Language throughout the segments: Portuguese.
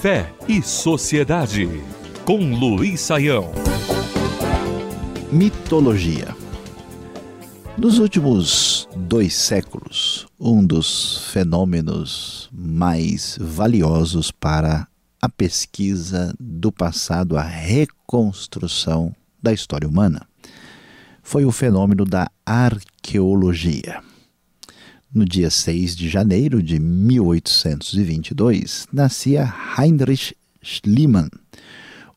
Fé e Sociedade, com Luiz Saião. Mitologia. Nos últimos dois séculos, um dos fenômenos mais valiosos para a pesquisa do passado, a reconstrução da história humana, foi o fenômeno da arqueologia. No dia 6 de janeiro de 1822, nascia Heinrich Schliemann,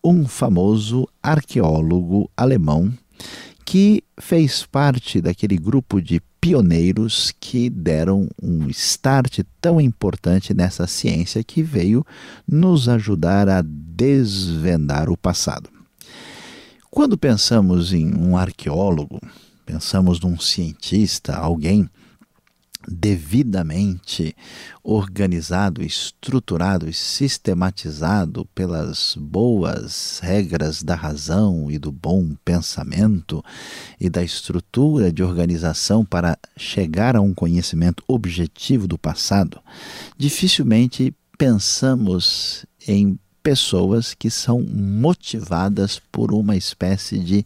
um famoso arqueólogo alemão que fez parte daquele grupo de pioneiros que deram um start tão importante nessa ciência que veio nos ajudar a desvendar o passado. Quando pensamos em um arqueólogo, pensamos num cientista, alguém devidamente organizado, estruturado e sistematizado pelas boas regras da razão e do bom pensamento e da estrutura de organização para chegar a um conhecimento objetivo do passado, dificilmente pensamos em pessoas que são motivadas por uma espécie de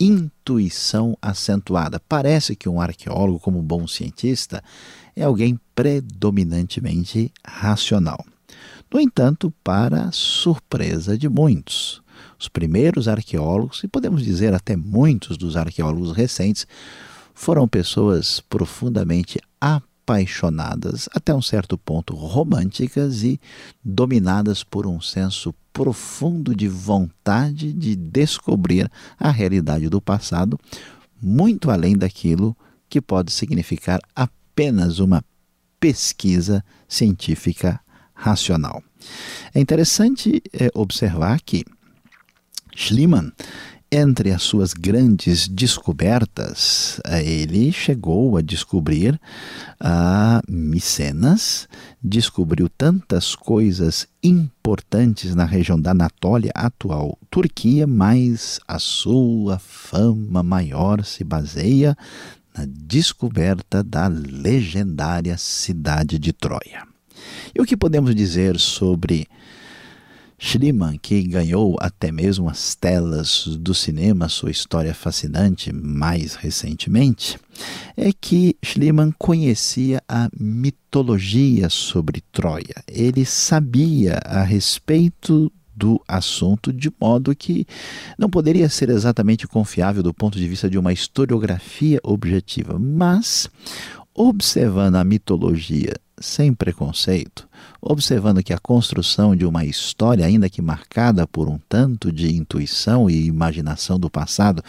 intuição acentuada. Parece que um arqueólogo, como um bom cientista, é alguém predominantemente racional. No entanto, para surpresa de muitos, os primeiros arqueólogos, e podemos dizer até muitos dos arqueólogos recentes, foram pessoas profundamente apaixonadas, até um certo ponto românticas e dominadas por um senso profundo de vontade de descobrir a realidade do passado, muito além daquilo que pode significar apenas uma pesquisa científica racional. É interessante é, observar que Schliemann entre as suas grandes descobertas, eh, ele chegou a descobrir a Micenas, descobriu tantas coisas importantes na região da Anatólia, atual Turquia, mas a sua fama maior se baseia na descoberta da legendária cidade de Troia. E o que podemos dizer sobre Schliemann, que ganhou até mesmo as telas do cinema, sua história fascinante mais recentemente, é que Schliemann conhecia a mitologia sobre Troia. Ele sabia a respeito do assunto de modo que não poderia ser exatamente confiável do ponto de vista de uma historiografia objetiva, mas observando a mitologia sem preconceito, observando que a construção de uma história, ainda que marcada por um tanto de intuição e imaginação do passado,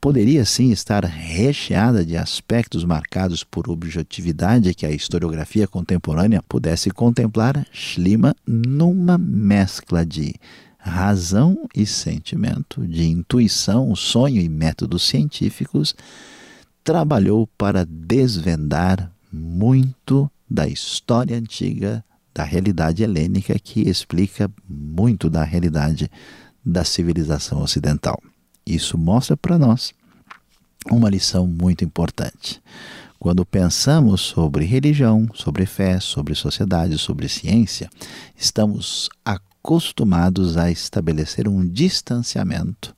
poderia sim estar recheada de aspectos marcados por objetividade que a historiografia contemporânea pudesse contemplar, Schliemann, numa mescla de razão e sentimento, de intuição, sonho e métodos científicos, trabalhou para desvendar muito da história antiga, da realidade helênica, que explica muito da realidade da civilização ocidental. Isso mostra para nós uma lição muito importante. Quando pensamos sobre religião, sobre fé, sobre sociedade, sobre ciência, estamos acostumados a estabelecer um distanciamento,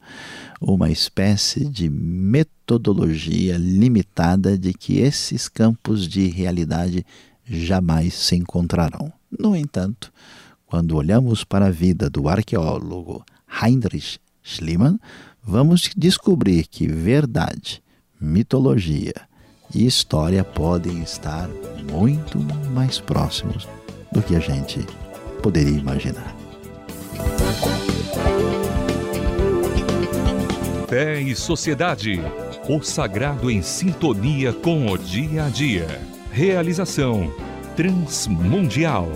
uma espécie de metodologia limitada de que esses campos de realidade jamais se encontrarão. No entanto, quando olhamos para a vida do arqueólogo Heinrich Schliemann, vamos descobrir que verdade, mitologia e história podem estar muito mais próximos do que a gente poderia imaginar. Fé e Sociedade. O sagrado em sintonia com o dia a dia. Realização Transmundial.